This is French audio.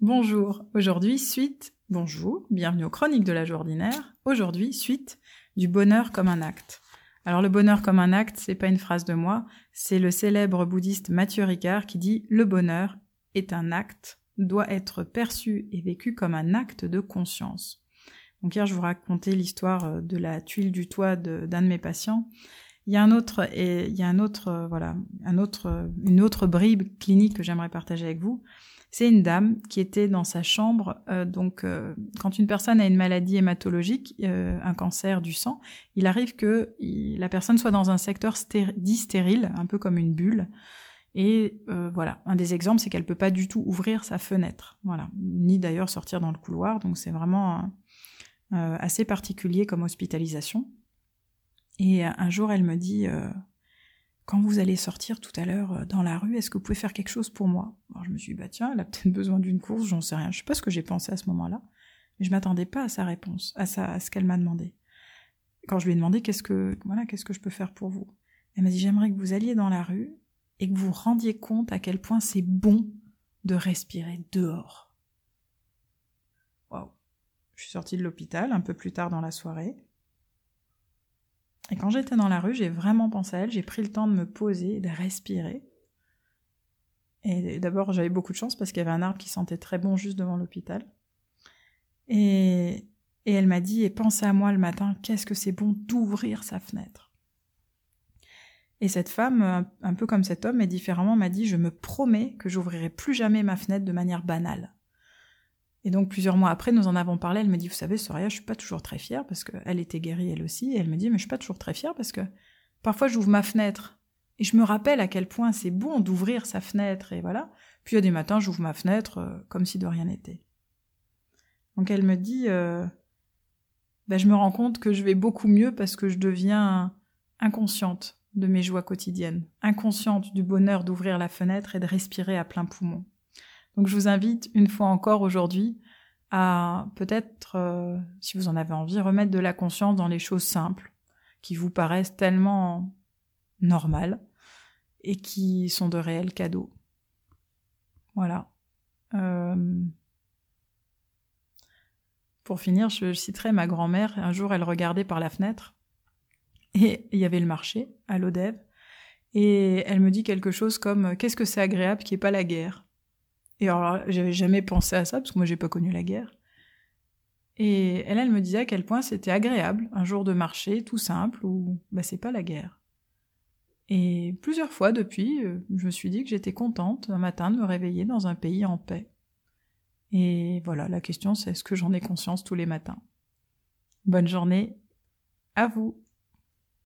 Bonjour, aujourd'hui suite, bonjour, bienvenue aux chroniques de l'âge ordinaire. Aujourd'hui suite du bonheur comme un acte. Alors le bonheur comme un acte, c'est pas une phrase de moi, c'est le célèbre bouddhiste Mathieu Ricard qui dit le bonheur est un acte, doit être perçu et vécu comme un acte de conscience. Donc hier je vous racontais l'histoire euh, de la tuile du toit d'un de, mes patients. Il y a un autre il y a un autre euh, voilà un autre une autre bribe clinique que j'aimerais partager avec vous. C'est une dame qui était dans sa chambre. Euh, donc, euh, quand une personne a une maladie hématologique, euh, un cancer du sang, il arrive que la personne soit dans un secteur dit stérile, un peu comme une bulle. Et voilà, un des exemples, c'est qu'elle peut pas du tout ouvrir sa fenêtre, voilà, ni d'ailleurs sortir dans le couloir. Donc, c'est vraiment assez particulier comme hospitalisation. Et un jour, elle me dit quand vous allez sortir tout à l'heure euh, dans la rue, est-ce que vous pouvez faire quelque chose pour moi? Je me suis dit, bah tiens, elle a peut-être besoin d'une course, j'en sais rien. Je sais pas ce que j'ai pensé à ce moment-là, mais je m'attendais pas à sa réponse, à, sa, ce qu'elle m'a demandé. Quand je lui ai demandé qu'est-ce que, voilà, qu'est-ce que je peux faire pour vous? Elle m'a dit, j'aimerais que vous alliez dans la rue et que vous vous rendiez compte à quel point c'est bon de respirer dehors. Waouh Je suis sortie de l'hôpital un peu plus tard dans la soirée. Et quand j'étais dans la rue, j'ai vraiment pensé à elle, j'ai pris le temps de me poser, de respirer. Et d'abord, j'avais beaucoup de chance parce qu'il y avait un arbre qui sentait très bon juste devant l'hôpital. Et, et elle m'a dit, et pensez à moi le matin, qu'est-ce que c'est bon d'ouvrir sa fenêtre. Et cette femme, un peu comme cet homme, mais différemment, m'a dit, je me promets que j'ouvrirai plus jamais ma fenêtre de manière banale. Et donc plusieurs mois après, nous en avons parlé. Elle me dit, vous savez, Soraya, je suis pas toujours très fière parce qu'elle était guérie elle aussi. Et elle me dit, mais je suis pas toujours très fière parce que parfois j'ouvre ma fenêtre et je me rappelle à quel point c'est bon d'ouvrir sa fenêtre et voilà. Puis il y a des matins, j'ouvre ma fenêtre euh, comme si de rien n'était. Donc elle me dit, euh, ben, je me rends compte que je vais beaucoup mieux parce que je deviens inconsciente de mes joies quotidiennes, inconsciente du bonheur d'ouvrir la fenêtre et de respirer à plein poumon. Donc je vous invite une fois encore aujourd'hui à peut-être, euh, si vous en avez envie, remettre de la conscience dans les choses simples qui vous paraissent tellement normales et qui sont de réels cadeaux. Voilà. Euh, pour finir, je citerai ma grand-mère. Un jour, elle regardait par la fenêtre et il y avait le marché à l'Odève. Et elle me dit quelque chose comme Qu'est-ce que c'est agréable qui n'y ait pas la guerre? Et alors, j'avais jamais pensé à ça, parce que moi, j'ai pas connu la guerre. Et elle, elle me disait à quel point c'était agréable, un jour de marché, tout simple, où, bah, c'est pas la guerre. Et plusieurs fois depuis, euh, je me suis dit que j'étais contente un matin de me réveiller dans un pays en paix. Et voilà, la question c'est est-ce que j'en ai conscience tous les matins? Bonne journée à vous